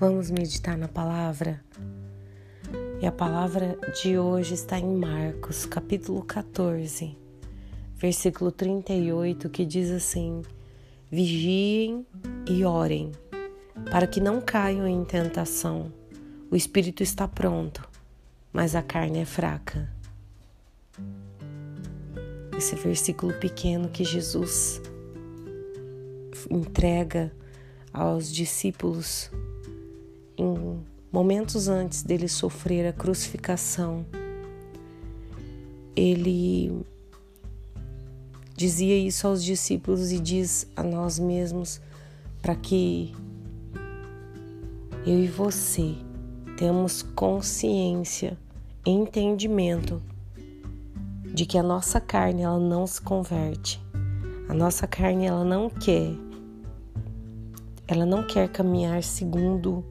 Vamos meditar na palavra? E a palavra de hoje está em Marcos, capítulo 14, versículo 38, que diz assim: Vigiem e orem, para que não caiam em tentação. O espírito está pronto, mas a carne é fraca. Esse versículo pequeno que Jesus entrega aos discípulos em momentos antes dele sofrer a crucificação. Ele dizia isso aos discípulos e diz a nós mesmos para que eu e você temos consciência, entendimento de que a nossa carne ela não se converte. A nossa carne ela não quer ela não quer caminhar segundo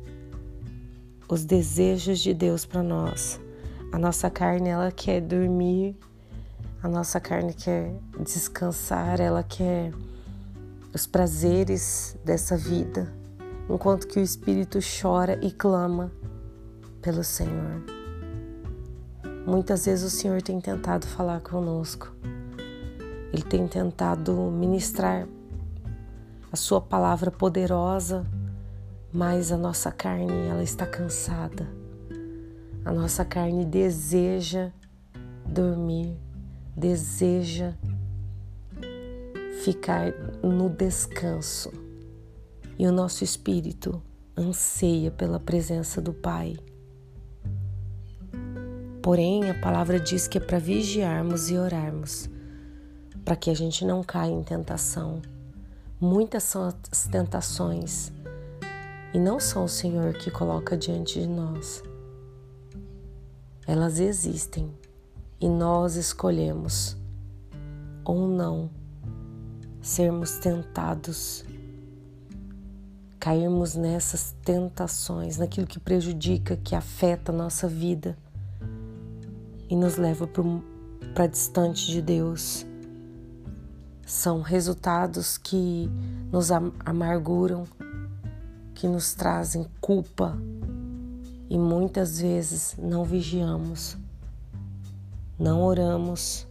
os desejos de Deus para nós. A nossa carne ela quer dormir, a nossa carne quer descansar, ela quer os prazeres dessa vida, enquanto que o espírito chora e clama pelo Senhor. Muitas vezes o Senhor tem tentado falar conosco. Ele tem tentado ministrar a sua palavra poderosa, mas a nossa carne ela está cansada. A nossa carne deseja dormir, deseja ficar no descanso. E o nosso espírito anseia pela presença do Pai. Porém, a palavra diz que é para vigiarmos e orarmos, para que a gente não caia em tentação. Muitas são as tentações e não são o Senhor que coloca diante de nós. Elas existem e nós escolhemos ou não sermos tentados, cairmos nessas tentações, naquilo que prejudica, que afeta a nossa vida e nos leva para distante de Deus são resultados que nos amarguram, que nos trazem culpa e muitas vezes não vigiamos, não oramos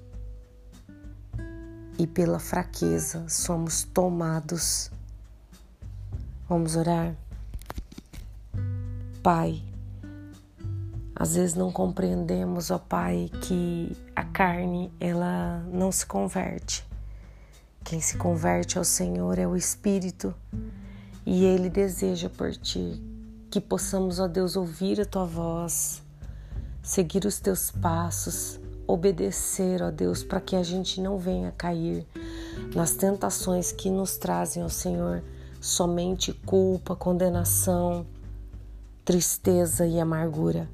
e pela fraqueza somos tomados. Vamos orar? Pai, às vezes não compreendemos, ó Pai, que a carne ela não se converte quem se converte ao Senhor é o Espírito e Ele deseja por ti que possamos, ó Deus, ouvir a tua voz, seguir os teus passos, obedecer, ó Deus, para que a gente não venha cair nas tentações que nos trazem, ó Senhor, somente culpa, condenação, tristeza e amargura.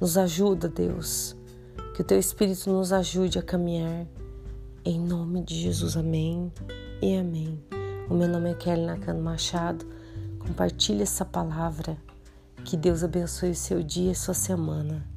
Nos ajuda, Deus, que o teu Espírito nos ajude a caminhar em nome de Jesus, amém e amém. O meu nome é Kelly Nakano Machado. Compartilhe essa palavra. Que Deus abençoe o seu dia e sua semana.